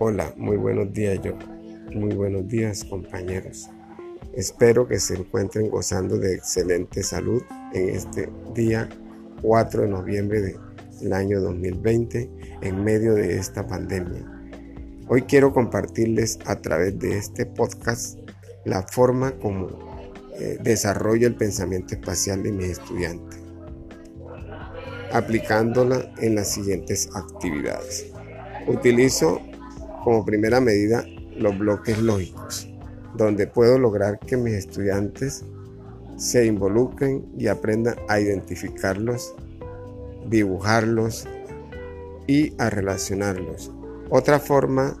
Hola, muy buenos días yo. Muy buenos días compañeros. Espero que se encuentren gozando de excelente salud en este día 4 de noviembre del año 2020 en medio de esta pandemia. Hoy quiero compartirles a través de este podcast la forma como eh, desarrollo el pensamiento espacial de mis estudiantes, aplicándola en las siguientes actividades. Utilizo como primera medida los bloques lógicos, donde puedo lograr que mis estudiantes se involucren y aprendan a identificarlos, dibujarlos y a relacionarlos. Otra forma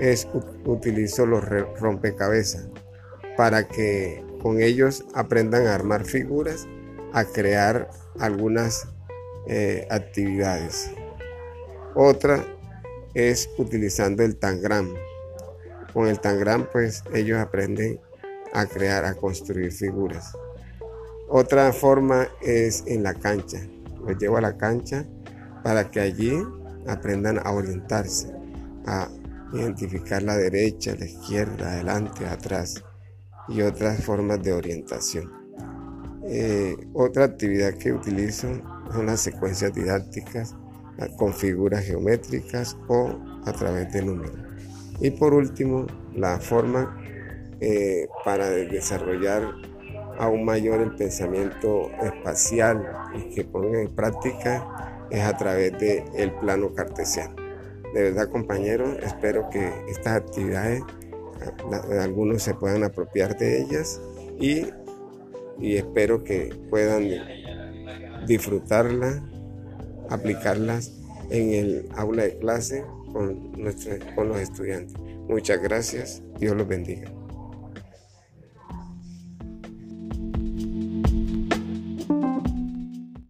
es utilizo los rompecabezas para que con ellos aprendan a armar figuras, a crear algunas eh, actividades. Otra es utilizando el tangram. Con el tangram pues ellos aprenden a crear, a construir figuras. Otra forma es en la cancha. Los llevo a la cancha para que allí aprendan a orientarse, a identificar la derecha, la izquierda, adelante, atrás y otras formas de orientación. Eh, otra actividad que utilizo son las secuencias didácticas con figuras geométricas o a través de números. Y por último, la forma eh, para desarrollar aún mayor el pensamiento espacial y que ponga en práctica es a través del el plano cartesiano. De verdad compañeros, espero que estas actividades algunos se puedan apropiar de ellas y, y espero que puedan disfrutarla aplicarlas en el aula de clase con, con los estudiantes. Muchas gracias. Dios los bendiga.